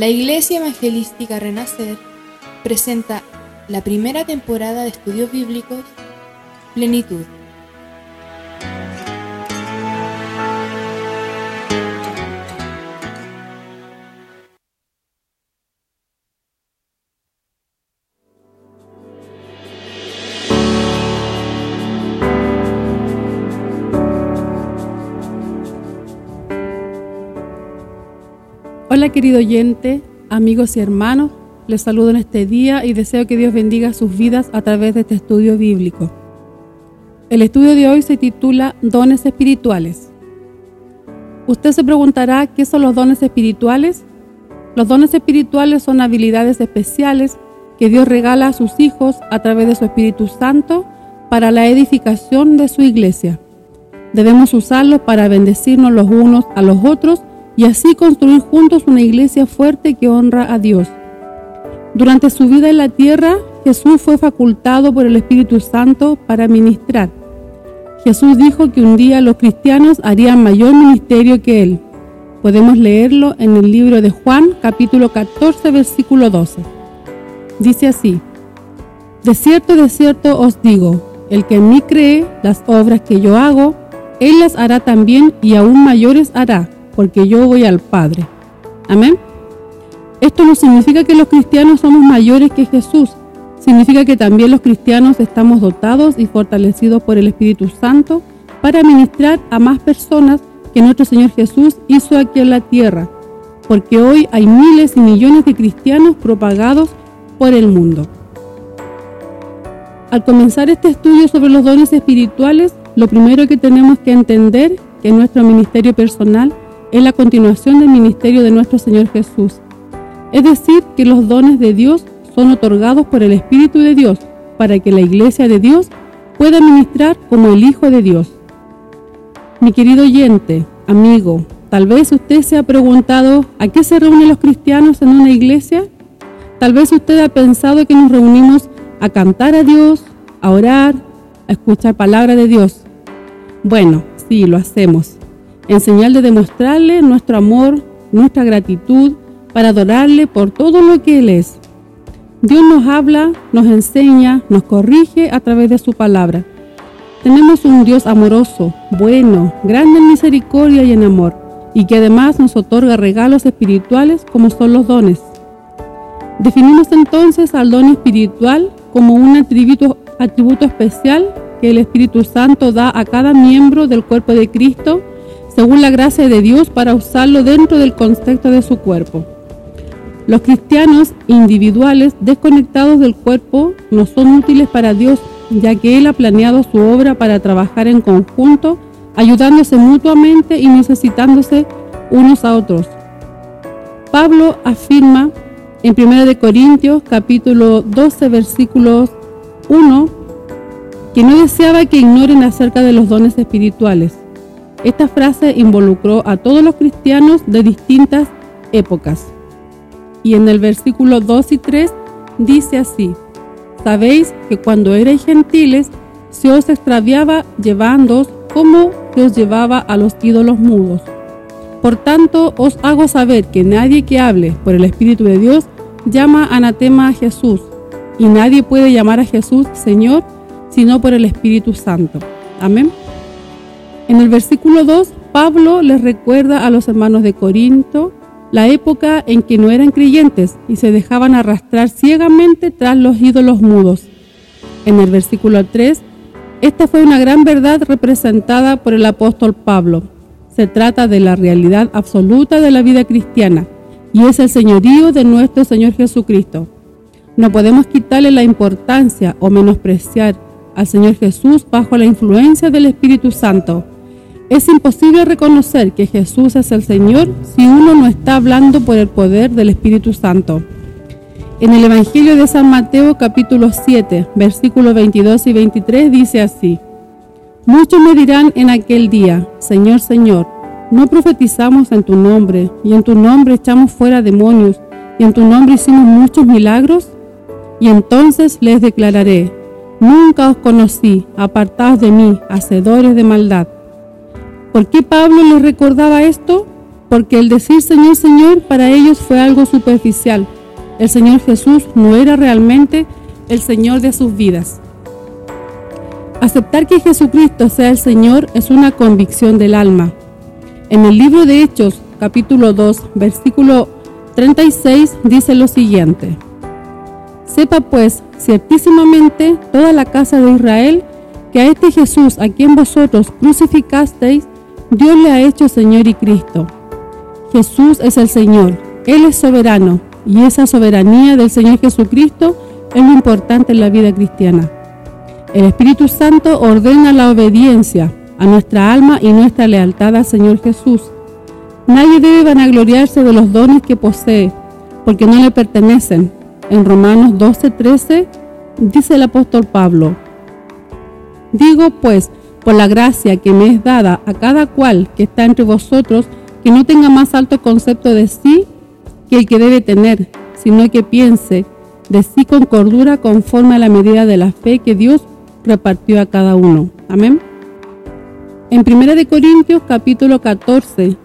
La Iglesia Evangelística Renacer presenta la primera temporada de estudios bíblicos Plenitud. Hola querido oyente, amigos y hermanos, les saludo en este día y deseo que Dios bendiga sus vidas a través de este estudio bíblico. El estudio de hoy se titula Dones Espirituales. Usted se preguntará qué son los dones espirituales. Los dones espirituales son habilidades especiales que Dios regala a sus hijos a través de su Espíritu Santo para la edificación de su iglesia. Debemos usarlos para bendecirnos los unos a los otros y así construir juntos una iglesia fuerte que honra a Dios. Durante su vida en la tierra, Jesús fue facultado por el Espíritu Santo para ministrar. Jesús dijo que un día los cristianos harían mayor ministerio que Él. Podemos leerlo en el libro de Juan, capítulo 14, versículo 12. Dice así, De cierto, de cierto os digo, el que en mí cree, las obras que yo hago, Él las hará también y aún mayores hará porque yo voy al Padre. Amén. Esto no significa que los cristianos somos mayores que Jesús, significa que también los cristianos estamos dotados y fortalecidos por el Espíritu Santo para ministrar a más personas que nuestro Señor Jesús hizo aquí en la tierra, porque hoy hay miles y millones de cristianos propagados por el mundo. Al comenzar este estudio sobre los dones espirituales, lo primero que tenemos que entender que nuestro ministerio personal es la continuación del ministerio de nuestro Señor Jesús. Es decir, que los dones de Dios son otorgados por el Espíritu de Dios para que la iglesia de Dios pueda ministrar como el Hijo de Dios. Mi querido oyente, amigo, tal vez usted se ha preguntado a qué se reúnen los cristianos en una iglesia. Tal vez usted ha pensado que nos reunimos a cantar a Dios, a orar, a escuchar palabra de Dios. Bueno, sí, lo hacemos en señal de demostrarle nuestro amor, nuestra gratitud, para adorarle por todo lo que Él es. Dios nos habla, nos enseña, nos corrige a través de su palabra. Tenemos un Dios amoroso, bueno, grande en misericordia y en amor, y que además nos otorga regalos espirituales como son los dones. Definimos entonces al don espiritual como un atributo, atributo especial que el Espíritu Santo da a cada miembro del cuerpo de Cristo según la gracia de Dios para usarlo dentro del contexto de su cuerpo. Los cristianos individuales desconectados del cuerpo no son útiles para Dios, ya que Él ha planeado su obra para trabajar en conjunto, ayudándose mutuamente y necesitándose unos a otros. Pablo afirma en 1 Corintios capítulo 12 versículos 1 que no deseaba que ignoren acerca de los dones espirituales, esta frase involucró a todos los cristianos de distintas épocas. Y en el versículo 2 y 3 dice así, Sabéis que cuando erais gentiles, se os extraviaba llevándoos como se os llevaba a los ídolos mudos. Por tanto, os hago saber que nadie que hable por el Espíritu de Dios llama anatema a Jesús, y nadie puede llamar a Jesús Señor sino por el Espíritu Santo. Amén. En el versículo 2, Pablo les recuerda a los hermanos de Corinto la época en que no eran creyentes y se dejaban arrastrar ciegamente tras los ídolos mudos. En el versículo 3, esta fue una gran verdad representada por el apóstol Pablo. Se trata de la realidad absoluta de la vida cristiana y es el señorío de nuestro Señor Jesucristo. No podemos quitarle la importancia o menospreciar al Señor Jesús bajo la influencia del Espíritu Santo es imposible reconocer que Jesús es el Señor si uno no está hablando por el poder del Espíritu Santo. En el Evangelio de San Mateo capítulo 7, versículos 22 y 23 dice así, Muchos me dirán en aquel día, Señor, Señor, ¿no profetizamos en tu nombre, y en tu nombre echamos fuera demonios, y en tu nombre hicimos muchos milagros? Y entonces les declararé, Nunca os conocí, apartados de mí, hacedores de maldad. ¿Por qué Pablo les recordaba esto? porque el decir Señor, Señor para ellos fue algo superficial. El Señor Jesús no era realmente el Señor de sus vidas. Aceptar que Jesucristo sea el Señor es una convicción del alma. En el libro de Hechos, capítulo 2, versículo 36, dice lo siguiente. Sepa pues ciertísimamente toda la casa de Israel que a este Jesús a quien vosotros crucificasteis, Dios le ha hecho Señor y Cristo. Jesús es el Señor, Él es soberano y esa soberanía del Señor Jesucristo es lo importante en la vida cristiana. El Espíritu Santo ordena la obediencia a nuestra alma y nuestra lealtad al Señor Jesús. Nadie debe vanagloriarse de los dones que posee, porque no le pertenecen. En Romanos 12:13 dice el apóstol Pablo, Digo pues, por la gracia que me es dada a cada cual que está entre vosotros, que no tenga más alto concepto de sí que el que debe tener, sino que piense de sí con cordura conforme a la medida de la fe que Dios repartió a cada uno. Amén. En 1 Corintios capítulo 14,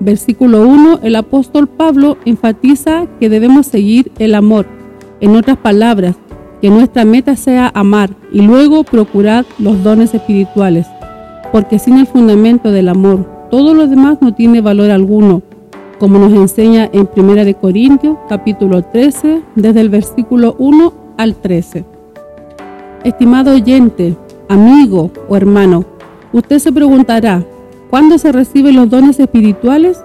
versículo 1, el apóstol Pablo enfatiza que debemos seguir el amor. En otras palabras, que nuestra meta sea amar y luego procurar los dones espirituales, porque sin el fundamento del amor, todo lo demás no tiene valor alguno, como nos enseña en 1 Corintios capítulo 13, desde el versículo 1 al 13. Estimado oyente, amigo o hermano, usted se preguntará, ¿cuándo se reciben los dones espirituales?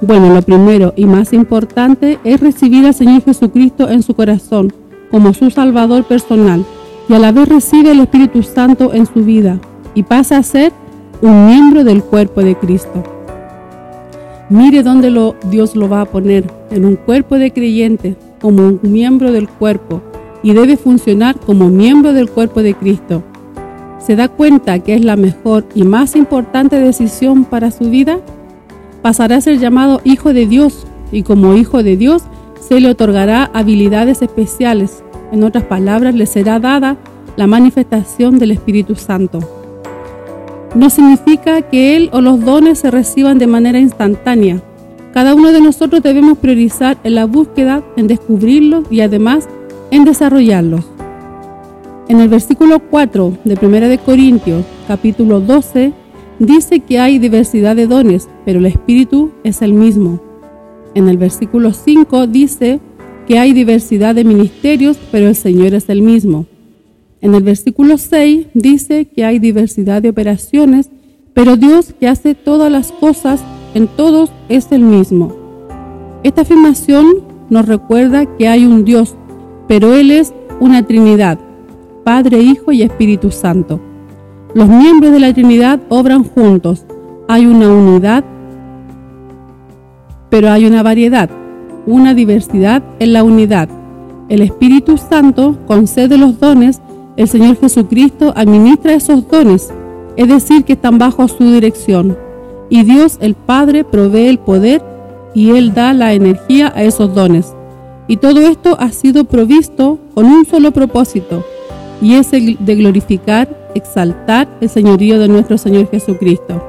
Bueno, lo primero y más importante es recibir al Señor Jesucristo en su corazón como su Salvador personal y a la vez recibe el Espíritu Santo en su vida y pasa a ser un miembro del cuerpo de Cristo. Mire dónde lo, Dios lo va a poner, en un cuerpo de creyente, como un miembro del cuerpo, y debe funcionar como miembro del cuerpo de Cristo. ¿Se da cuenta que es la mejor y más importante decisión para su vida? Pasará a ser llamado Hijo de Dios, y como Hijo de Dios se le otorgará habilidades especiales. En otras palabras, le será dada la manifestación del Espíritu Santo. No significa que Él o los dones se reciban de manera instantánea. Cada uno de nosotros debemos priorizar en la búsqueda, en descubrirlos y además en desarrollarlos. En el versículo 4 de 1 de Corintios, capítulo 12, dice que hay diversidad de dones, pero el Espíritu es el mismo. En el versículo 5 dice que hay diversidad de ministerios, pero el Señor es el mismo. En el versículo 6 dice que hay diversidad de operaciones, pero Dios que hace todas las cosas en todos es el mismo. Esta afirmación nos recuerda que hay un Dios, pero Él es una Trinidad, Padre, Hijo y Espíritu Santo. Los miembros de la Trinidad obran juntos. Hay una unidad pero hay una variedad, una diversidad en la unidad. El Espíritu Santo concede los dones, el Señor Jesucristo administra esos dones, es decir, que están bajo su dirección. Y Dios el Padre provee el poder y Él da la energía a esos dones. Y todo esto ha sido provisto con un solo propósito, y es el de glorificar, exaltar el señorío de nuestro Señor Jesucristo.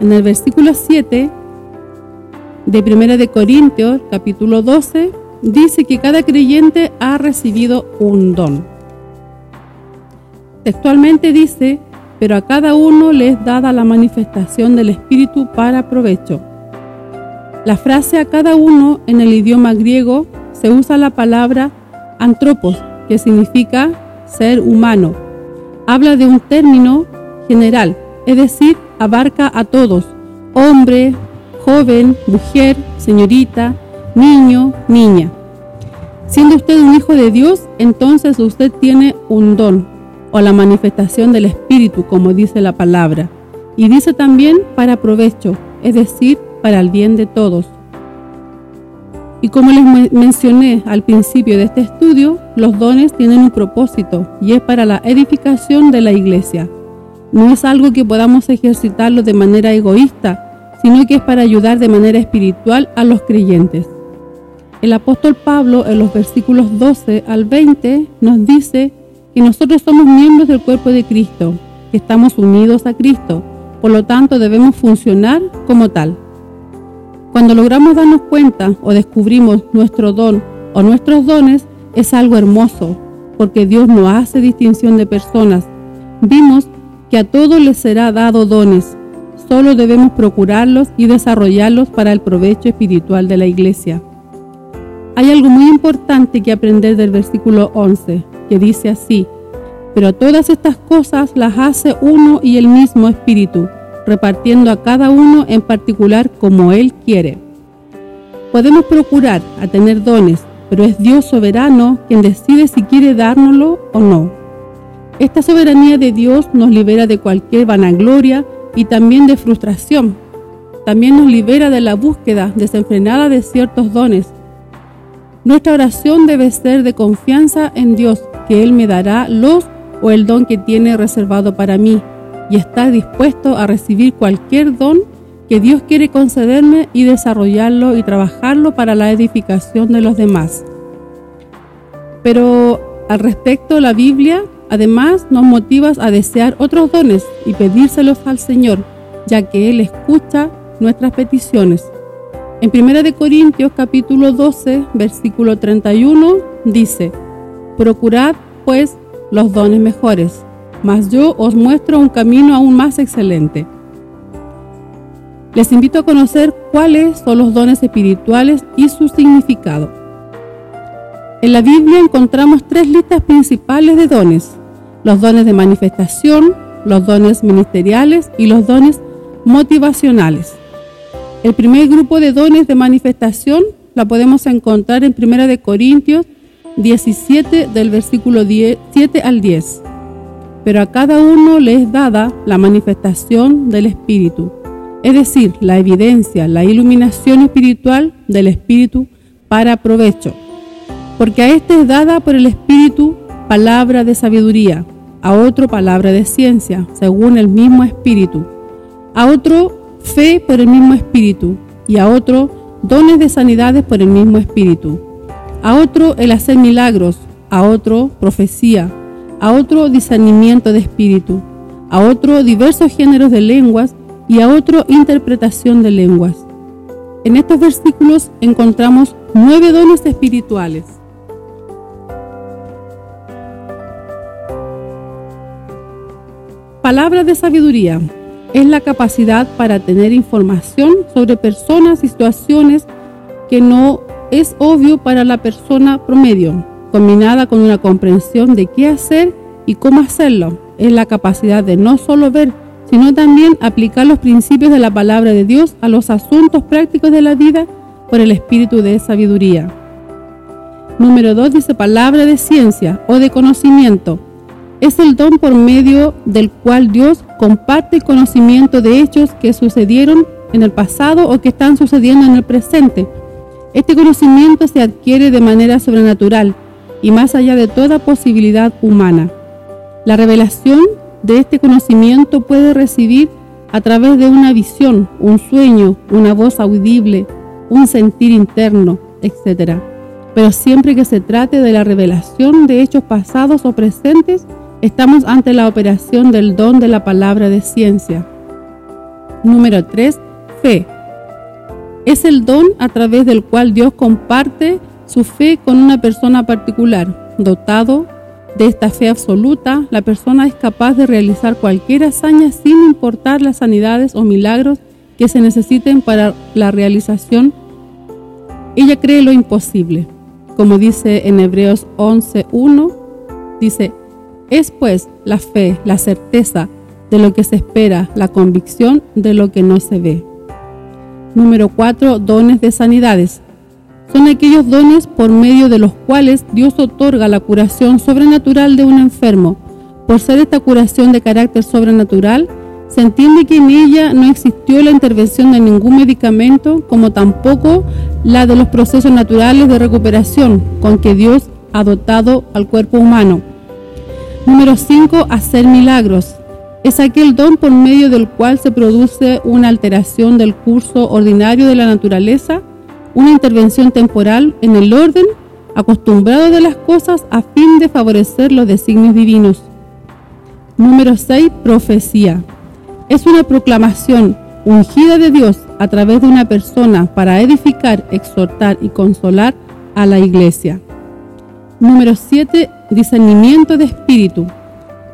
En el versículo 7 de Primera de Corintios, capítulo 12, dice que cada creyente ha recibido un don. Textualmente dice, pero a cada uno le es dada la manifestación del Espíritu para provecho. La frase a cada uno en el idioma griego se usa la palabra antropos, que significa ser humano. Habla de un término general, es decir, abarca a todos, hombre, joven, mujer, señorita, niño, niña. Siendo usted un hijo de Dios, entonces usted tiene un don o la manifestación del Espíritu, como dice la palabra. Y dice también para provecho, es decir, para el bien de todos. Y como les mencioné al principio de este estudio, los dones tienen un propósito y es para la edificación de la iglesia. No es algo que podamos ejercitarlo de manera egoísta, sino que es para ayudar de manera espiritual a los creyentes. El apóstol Pablo en los versículos 12 al 20 nos dice que nosotros somos miembros del cuerpo de Cristo, que estamos unidos a Cristo, por lo tanto debemos funcionar como tal. Cuando logramos darnos cuenta o descubrimos nuestro don o nuestros dones, es algo hermoso, porque Dios no hace distinción de personas. Vimos que a todos les será dado dones, solo debemos procurarlos y desarrollarlos para el provecho espiritual de la iglesia. Hay algo muy importante que aprender del versículo 11, que dice así, pero todas estas cosas las hace uno y el mismo Espíritu, repartiendo a cada uno en particular como Él quiere. Podemos procurar a tener dones, pero es Dios soberano quien decide si quiere dárnoslo o no. Esta soberanía de Dios nos libera de cualquier vanagloria y también de frustración. También nos libera de la búsqueda desenfrenada de ciertos dones. Nuestra oración debe ser de confianza en Dios, que Él me dará los o el don que tiene reservado para mí, y estar dispuesto a recibir cualquier don que Dios quiere concederme y desarrollarlo y trabajarlo para la edificación de los demás. Pero al respecto, la Biblia además nos motiva a desear otros dones y pedírselos al Señor, ya que Él escucha nuestras peticiones. En 1 Corintios capítulo 12, versículo 31 dice, Procurad pues los dones mejores, mas yo os muestro un camino aún más excelente. Les invito a conocer cuáles son los dones espirituales y su significado. En la Biblia encontramos tres listas principales de dones, los dones de manifestación, los dones ministeriales y los dones motivacionales. El primer grupo de dones de manifestación la podemos encontrar en 1 de Corintios 17 del versículo 7 al 10. Pero a cada uno le es dada la manifestación del Espíritu, es decir, la evidencia, la iluminación espiritual del Espíritu para provecho. Porque a este es dada por el Espíritu palabra de sabiduría, a otro palabra de ciencia, según el mismo Espíritu, a otro fe por el mismo Espíritu, y a otro dones de sanidades por el mismo Espíritu a otro el hacer milagros, a otro profecía, a otro discernimiento de espíritu, a otro diversos géneros de lenguas y a otro interpretación de lenguas. En estos versículos encontramos nueve dones espirituales. Palabra de sabiduría es la capacidad para tener información sobre personas y situaciones que no es obvio para la persona promedio, combinada con una comprensión de qué hacer y cómo hacerlo. Es la capacidad de no solo ver, sino también aplicar los principios de la palabra de Dios a los asuntos prácticos de la vida por el espíritu de sabiduría. Número 2 dice palabra de ciencia o de conocimiento. Es el don por medio del cual Dios comparte el conocimiento de hechos que sucedieron en el pasado o que están sucediendo en el presente este conocimiento se adquiere de manera sobrenatural y más allá de toda posibilidad humana. La revelación de este conocimiento puede recibir a través de una visión, un sueño, una voz audible, un sentir interno, etc. Pero siempre que se trate de la revelación de hechos pasados o presentes, estamos ante la operación del don de la palabra de ciencia. Número 3. Fe es el don a través del cual Dios comparte su fe con una persona particular. Dotado de esta fe absoluta, la persona es capaz de realizar cualquier hazaña sin importar las sanidades o milagros que se necesiten para la realización. Ella cree lo imposible. Como dice en Hebreos 11.1, dice, es pues la fe, la certeza de lo que se espera, la convicción de lo que no se ve. Número 4. Dones de sanidades. Son aquellos dones por medio de los cuales Dios otorga la curación sobrenatural de un enfermo. Por ser esta curación de carácter sobrenatural, se entiende que en ella no existió la intervención de ningún medicamento, como tampoco la de los procesos naturales de recuperación con que Dios ha dotado al cuerpo humano. Número 5. Hacer milagros es aquel don por medio del cual se produce una alteración del curso ordinario de la naturaleza, una intervención temporal en el orden acostumbrado de las cosas a fin de favorecer los designios divinos. Número 6. Profecía. Es una proclamación, ungida de Dios a través de una persona para edificar, exhortar y consolar a la iglesia. Número 7. Discernimiento de espíritu.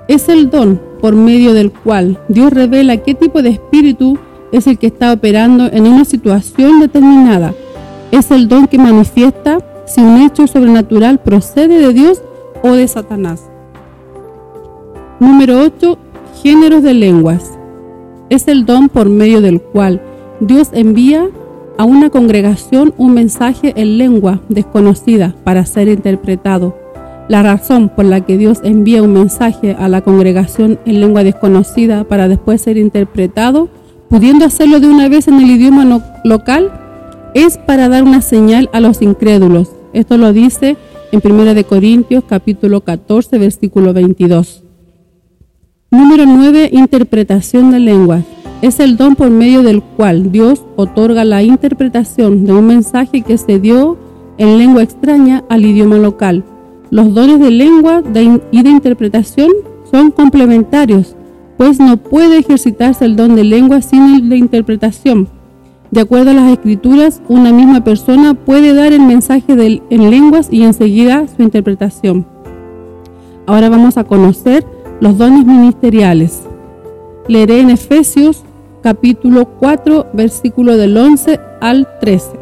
Es el don por medio del cual Dios revela qué tipo de espíritu es el que está operando en una situación determinada. Es el don que manifiesta si un hecho sobrenatural procede de Dios o de Satanás. Número 8. Géneros de lenguas. Es el don por medio del cual Dios envía a una congregación un mensaje en lengua desconocida para ser interpretado. La razón por la que Dios envía un mensaje a la congregación en lengua desconocida para después ser interpretado, pudiendo hacerlo de una vez en el idioma local, es para dar una señal a los incrédulos. Esto lo dice en 1 Corintios capítulo 14 versículo 22. Número 9. Interpretación de lenguas es el don por medio del cual Dios otorga la interpretación de un mensaje que se dio en lengua extraña al idioma local. Los dones de lengua y de interpretación son complementarios, pues no puede ejercitarse el don de lengua sin el de interpretación. De acuerdo a las escrituras, una misma persona puede dar el mensaje en lenguas y enseguida su interpretación. Ahora vamos a conocer los dones ministeriales. Leeré en Efesios capítulo 4, versículo del 11 al 13.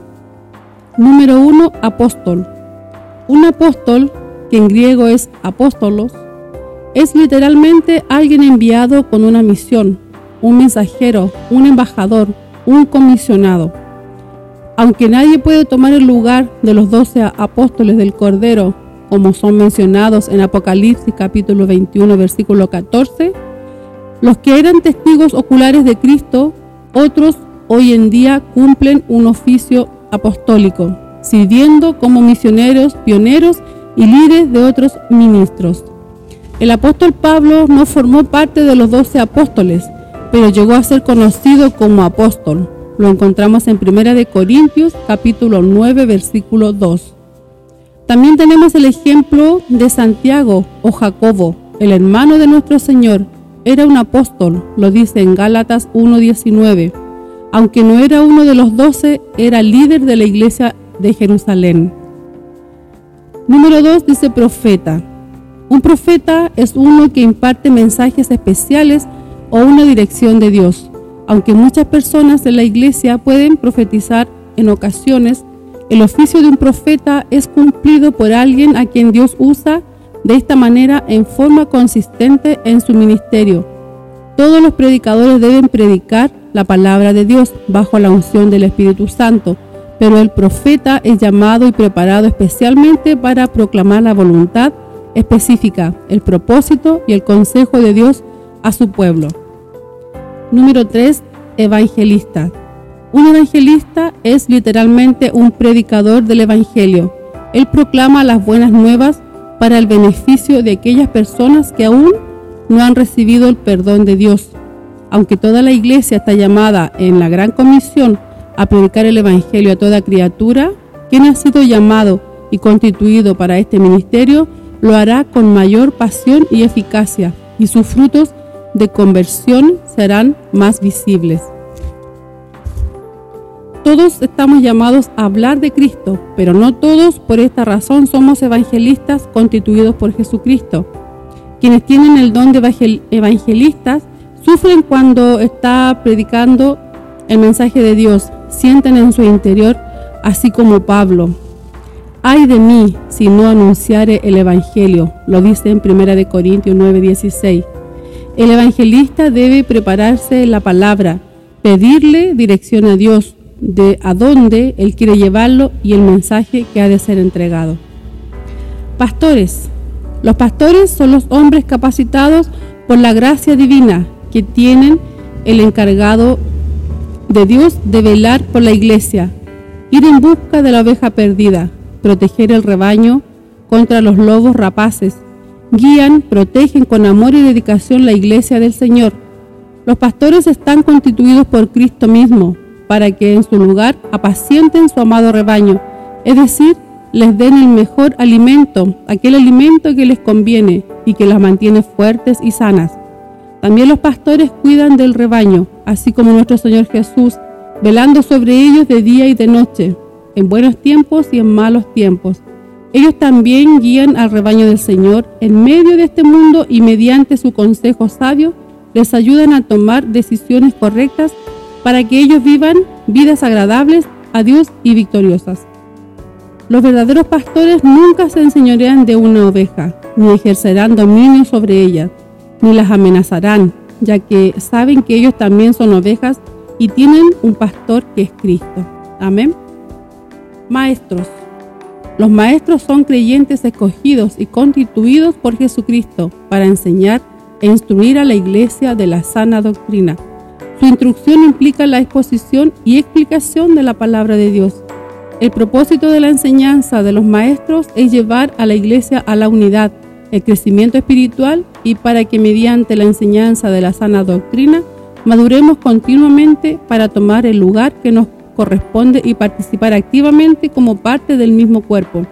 Número uno, apóstol. Un apóstol, que en griego es apóstolos, es literalmente alguien enviado con una misión, un mensajero, un embajador, un comisionado. Aunque nadie puede tomar el lugar de los doce apóstoles del Cordero como son mencionados en Apocalipsis capítulo 21 versículo 14, los que eran testigos oculares de Cristo, otros hoy en día cumplen un oficio apostólico, sirviendo como misioneros, pioneros y líderes de otros ministros. El apóstol Pablo no formó parte de los doce apóstoles, pero llegó a ser conocido como apóstol. Lo encontramos en 1 Corintios capítulo 9 versículo 2. También tenemos el ejemplo de Santiago o Jacobo, el hermano de nuestro Señor. Era un apóstol, lo dice en Gálatas 1.19. Aunque no era uno de los doce, era líder de la iglesia de Jerusalén. Número 2 dice profeta. Un profeta es uno que imparte mensajes especiales o una dirección de Dios. Aunque muchas personas en la iglesia pueden profetizar en ocasiones, el oficio de un profeta es cumplido por alguien a quien Dios usa de esta manera en forma consistente en su ministerio. Todos los predicadores deben predicar la palabra de Dios bajo la unción del Espíritu Santo, pero el profeta es llamado y preparado especialmente para proclamar la voluntad específica, el propósito y el consejo de Dios a su pueblo. Número 3. Evangelista. Un evangelista es literalmente un predicador del Evangelio. Él proclama las buenas nuevas para el beneficio de aquellas personas que aún no han recibido el perdón de Dios. Aunque toda la iglesia está llamada en la gran comisión a predicar el Evangelio a toda criatura, quien ha sido llamado y constituido para este ministerio lo hará con mayor pasión y eficacia, y sus frutos de conversión serán más visibles. Todos estamos llamados a hablar de Cristo, pero no todos por esta razón somos evangelistas constituidos por Jesucristo. Quienes tienen el don de evangelistas sufren cuando está predicando el mensaje de Dios, sienten en su interior, así como Pablo. Ay de mí si no anunciare el Evangelio, lo dice en 1 Corintios 9:16. El evangelista debe prepararse la palabra, pedirle dirección a Dios, de a dónde Él quiere llevarlo y el mensaje que ha de ser entregado. Pastores. Los pastores son los hombres capacitados por la gracia divina que tienen el encargado de Dios de velar por la iglesia, ir en busca de la oveja perdida, proteger el rebaño contra los lobos rapaces. Guían, protegen con amor y dedicación la iglesia del Señor. Los pastores están constituidos por Cristo mismo para que en su lugar apacienten su amado rebaño, es decir, les den el mejor alimento, aquel alimento que les conviene y que las mantiene fuertes y sanas. También los pastores cuidan del rebaño, así como nuestro Señor Jesús, velando sobre ellos de día y de noche, en buenos tiempos y en malos tiempos. Ellos también guían al rebaño del Señor en medio de este mundo y mediante su consejo sabio les ayudan a tomar decisiones correctas para que ellos vivan vidas agradables a Dios y victoriosas. Los verdaderos pastores nunca se enseñorean de una oveja, ni ejercerán dominio sobre ella, ni las amenazarán, ya que saben que ellos también son ovejas y tienen un pastor que es Cristo. Amén. Maestros. Los maestros son creyentes escogidos y constituidos por Jesucristo para enseñar e instruir a la iglesia de la sana doctrina. Su instrucción implica la exposición y explicación de la palabra de Dios el propósito de la enseñanza de los maestros es llevar a la iglesia a la unidad, el crecimiento espiritual y para que mediante la enseñanza de la sana doctrina maduremos continuamente para tomar el lugar que nos corresponde y participar activamente como parte del mismo cuerpo.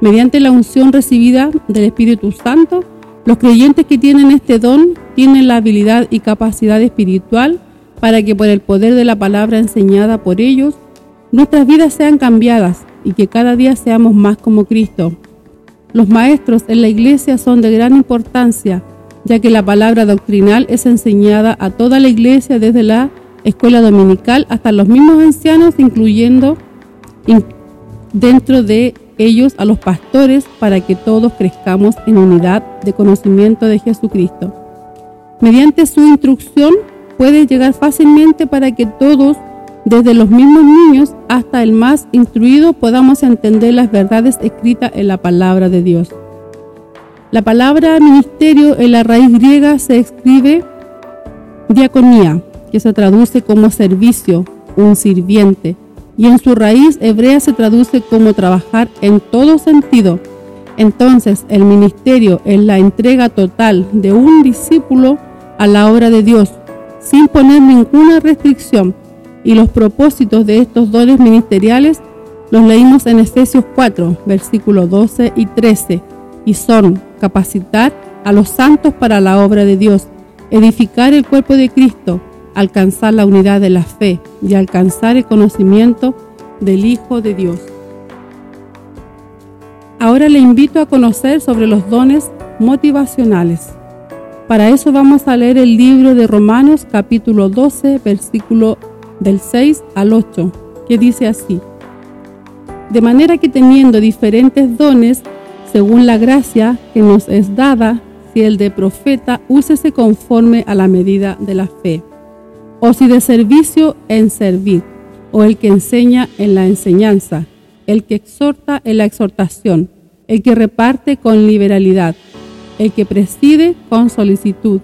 Mediante la unción recibida del Espíritu Santo, los creyentes que tienen este don tienen la habilidad y capacidad espiritual para que por el poder de la palabra enseñada por ellos nuestras vidas sean cambiadas y que cada día seamos más como Cristo. Los maestros en la iglesia son de gran importancia, ya que la palabra doctrinal es enseñada a toda la iglesia desde la escuela dominical hasta los mismos ancianos, incluyendo dentro de ellos a los pastores para que todos crezcamos en unidad de conocimiento de Jesucristo. Mediante su instrucción puede llegar fácilmente para que todos desde los mismos niños hasta el más instruido podamos entender las verdades escritas en la palabra de Dios. La palabra ministerio en la raíz griega se escribe diaconía, que se traduce como servicio, un sirviente, y en su raíz hebrea se traduce como trabajar en todo sentido. Entonces, el ministerio es la entrega total de un discípulo a la obra de Dios, sin poner ninguna restricción y los propósitos de estos dones ministeriales los leímos en Efesios 4, versículos 12 y 13, y son capacitar a los santos para la obra de Dios, edificar el cuerpo de Cristo, alcanzar la unidad de la fe y alcanzar el conocimiento del Hijo de Dios. Ahora le invito a conocer sobre los dones motivacionales. Para eso vamos a leer el libro de Romanos capítulo 12, versículo del 6 al 8, que dice así, de manera que teniendo diferentes dones, según la gracia que nos es dada, si el de profeta, úsese conforme a la medida de la fe, o si de servicio en servir, o el que enseña en la enseñanza, el que exhorta en la exhortación, el que reparte con liberalidad, el que preside con solicitud,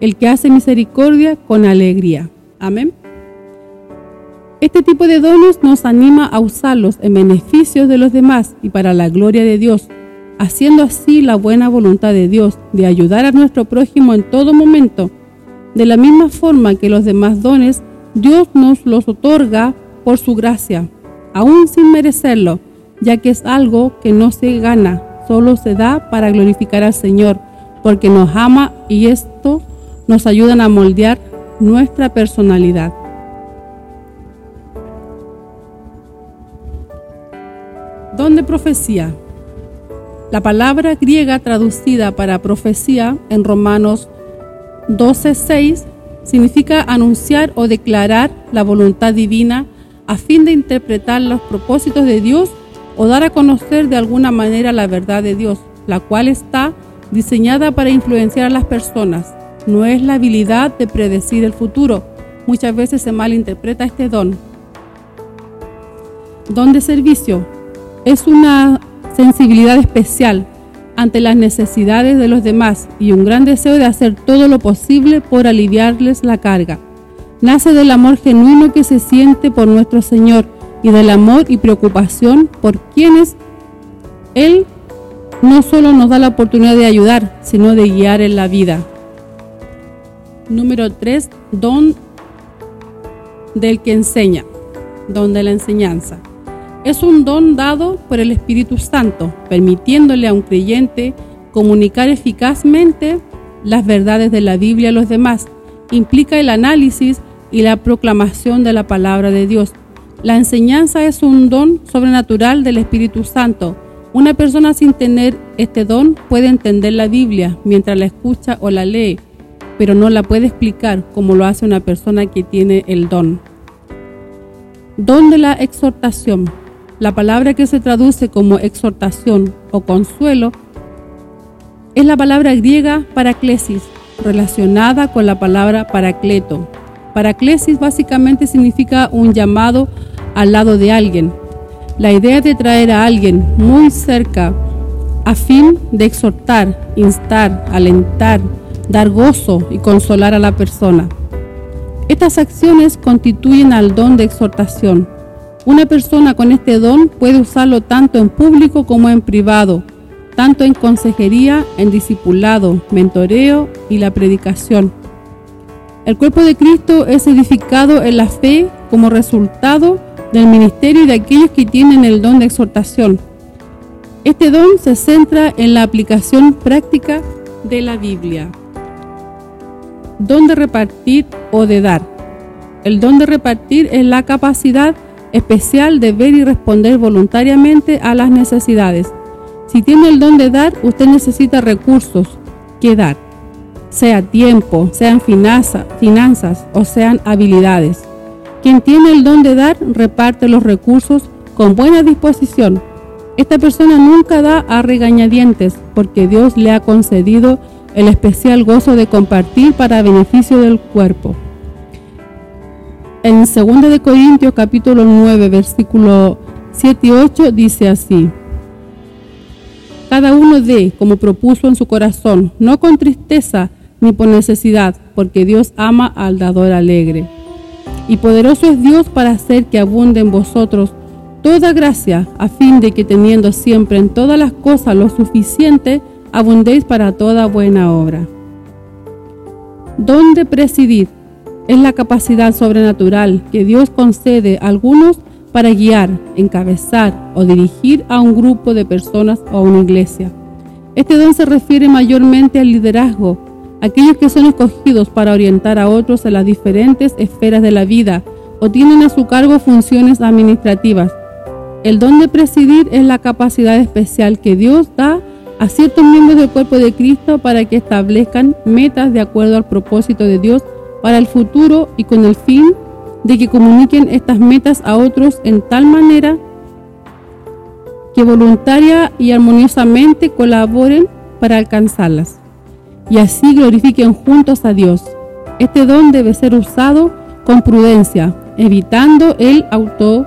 el que hace misericordia con alegría. Amén. Este tipo de dones nos anima a usarlos en beneficio de los demás y para la gloria de Dios, haciendo así la buena voluntad de Dios de ayudar a nuestro prójimo en todo momento. De la misma forma que los demás dones, Dios nos los otorga por su gracia, aún sin merecerlo, ya que es algo que no se gana, solo se da para glorificar al Señor, porque nos ama y esto nos ayuda a moldear nuestra personalidad. Don de profecía. La palabra griega traducida para profecía en Romanos 12:6 significa anunciar o declarar la voluntad divina a fin de interpretar los propósitos de Dios o dar a conocer de alguna manera la verdad de Dios, la cual está diseñada para influenciar a las personas. No es la habilidad de predecir el futuro. Muchas veces se malinterpreta este don. Don de servicio es una sensibilidad especial ante las necesidades de los demás y un gran deseo de hacer todo lo posible por aliviarles la carga. nace del amor genuino que se siente por nuestro Señor y del amor y preocupación por quienes Él no solo nos da la oportunidad de ayudar, sino de guiar en la vida. Número 3. Don del que enseña. Don de la enseñanza. Es un don dado por el Espíritu Santo, permitiéndole a un creyente comunicar eficazmente las verdades de la Biblia a los demás. Implica el análisis y la proclamación de la palabra de Dios. La enseñanza es un don sobrenatural del Espíritu Santo. Una persona sin tener este don puede entender la Biblia mientras la escucha o la lee, pero no la puede explicar como lo hace una persona que tiene el don. Don de la exhortación. La palabra que se traduce como exhortación o consuelo es la palabra griega paraclesis, relacionada con la palabra paracleto. Paraclesis básicamente significa un llamado al lado de alguien. La idea de traer a alguien muy cerca a fin de exhortar, instar, alentar, dar gozo y consolar a la persona. Estas acciones constituyen al don de exhortación, una persona con este don puede usarlo tanto en público como en privado, tanto en consejería, en discipulado, mentoreo y la predicación. El cuerpo de Cristo es edificado en la fe como resultado del ministerio de aquellos que tienen el don de exhortación. Este don se centra en la aplicación práctica de la Biblia. Don de repartir o de dar. El don de repartir es la capacidad especial de ver y responder voluntariamente a las necesidades. Si tiene el don de dar, usted necesita recursos que dar, sea tiempo, sean finanzas o sean habilidades. Quien tiene el don de dar reparte los recursos con buena disposición. Esta persona nunca da a regañadientes porque Dios le ha concedido el especial gozo de compartir para beneficio del cuerpo. En 2 de Corintios capítulo 9, versículo 7 y 8 dice así: Cada uno dé como propuso en su corazón, no con tristeza ni por necesidad, porque Dios ama al dador alegre. Y poderoso es Dios para hacer que abunde en vosotros toda gracia, a fin de que teniendo siempre en todas las cosas lo suficiente, abundéis para toda buena obra. ¿Dónde presidir? Es la capacidad sobrenatural que Dios concede a algunos para guiar, encabezar o dirigir a un grupo de personas o a una iglesia. Este don se refiere mayormente al liderazgo, aquellos que son escogidos para orientar a otros en las diferentes esferas de la vida o tienen a su cargo funciones administrativas. El don de presidir es la capacidad especial que Dios da a ciertos miembros del cuerpo de Cristo para que establezcan metas de acuerdo al propósito de Dios para el futuro y con el fin de que comuniquen estas metas a otros en tal manera que voluntaria y armoniosamente colaboren para alcanzarlas y así glorifiquen juntos a Dios. Este don debe ser usado con prudencia, evitando el auto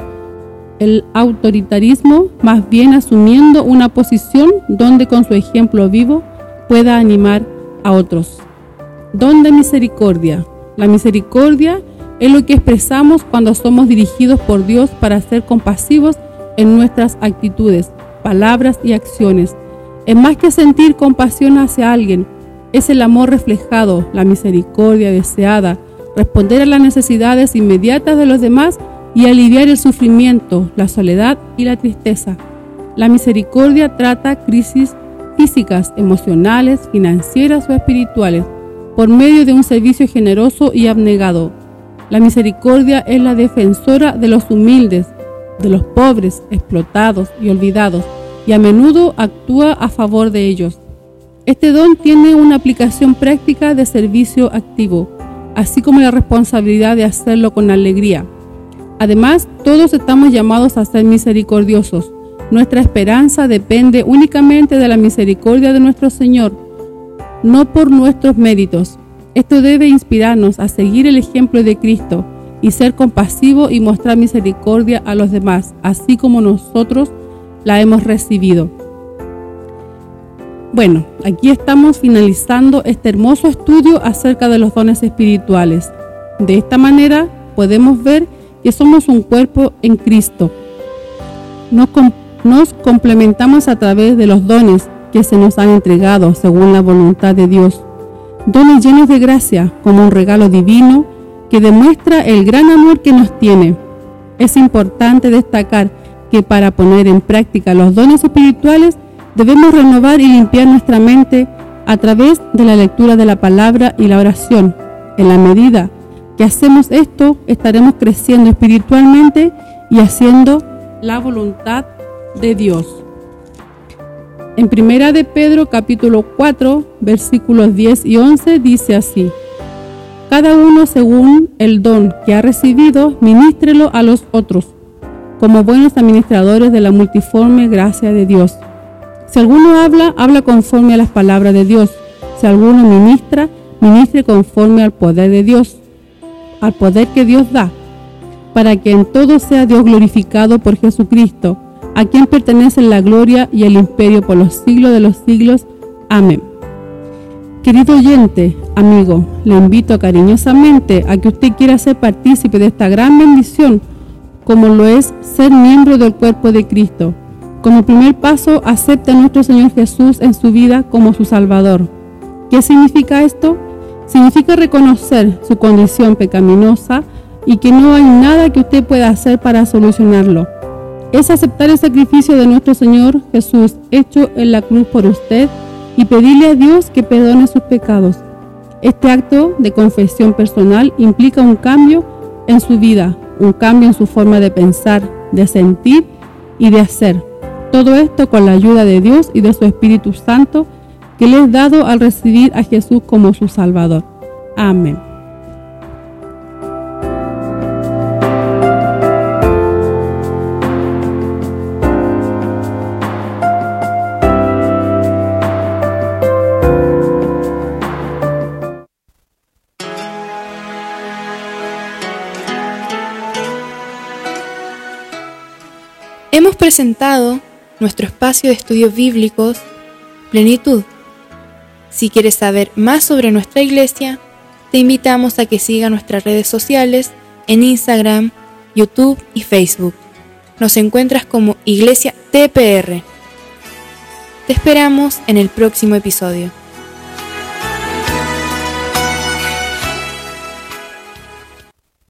el autoritarismo, más bien asumiendo una posición donde con su ejemplo vivo pueda animar a otros. Don de misericordia. La misericordia es lo que expresamos cuando somos dirigidos por Dios para ser compasivos en nuestras actitudes, palabras y acciones. Es más que sentir compasión hacia alguien, es el amor reflejado, la misericordia deseada, responder a las necesidades inmediatas de los demás y aliviar el sufrimiento, la soledad y la tristeza. La misericordia trata crisis físicas, emocionales, financieras o espirituales por medio de un servicio generoso y abnegado. La misericordia es la defensora de los humildes, de los pobres, explotados y olvidados, y a menudo actúa a favor de ellos. Este don tiene una aplicación práctica de servicio activo, así como la responsabilidad de hacerlo con alegría. Además, todos estamos llamados a ser misericordiosos. Nuestra esperanza depende únicamente de la misericordia de nuestro Señor no por nuestros méritos. Esto debe inspirarnos a seguir el ejemplo de Cristo y ser compasivo y mostrar misericordia a los demás, así como nosotros la hemos recibido. Bueno, aquí estamos finalizando este hermoso estudio acerca de los dones espirituales. De esta manera podemos ver que somos un cuerpo en Cristo. Nos, complementamos a través de los dones que se nos han entregado según la voluntad de Dios. Dones llenos de gracia como un regalo divino que demuestra el gran amor que nos tiene. Es importante destacar que para poner en práctica los dones espirituales debemos renovar y limpiar nuestra mente a través de la lectura de la palabra y la oración. En la medida que hacemos esto, estaremos creciendo espiritualmente y haciendo la voluntad de Dios. En Primera de Pedro capítulo 4, versículos 10 y 11 dice así: Cada uno según el don que ha recibido, ministrelo a los otros, como buenos administradores de la multiforme gracia de Dios. Si alguno habla, habla conforme a las palabras de Dios. Si alguno ministra, ministre conforme al poder de Dios, al poder que Dios da, para que en todo sea Dios glorificado por Jesucristo, a quien pertenece la gloria y el imperio por los siglos de los siglos. Amén. Querido oyente, amigo, le invito cariñosamente a que usted quiera ser partícipe de esta gran bendición, como lo es ser miembro del cuerpo de Cristo. Como primer paso, acepte a nuestro Señor Jesús en su vida como su Salvador. ¿Qué significa esto? Significa reconocer su condición pecaminosa y que no hay nada que usted pueda hacer para solucionarlo. Es aceptar el sacrificio de nuestro Señor Jesús hecho en la cruz por usted y pedirle a Dios que perdone sus pecados. Este acto de confesión personal implica un cambio en su vida, un cambio en su forma de pensar, de sentir y de hacer. Todo esto con la ayuda de Dios y de su Espíritu Santo que le es dado al recibir a Jesús como su Salvador. Amén. Presentado nuestro espacio de estudios bíblicos Plenitud. Si quieres saber más sobre nuestra iglesia, te invitamos a que siga nuestras redes sociales en Instagram, YouTube y Facebook. Nos encuentras como Iglesia TPR. Te esperamos en el próximo episodio.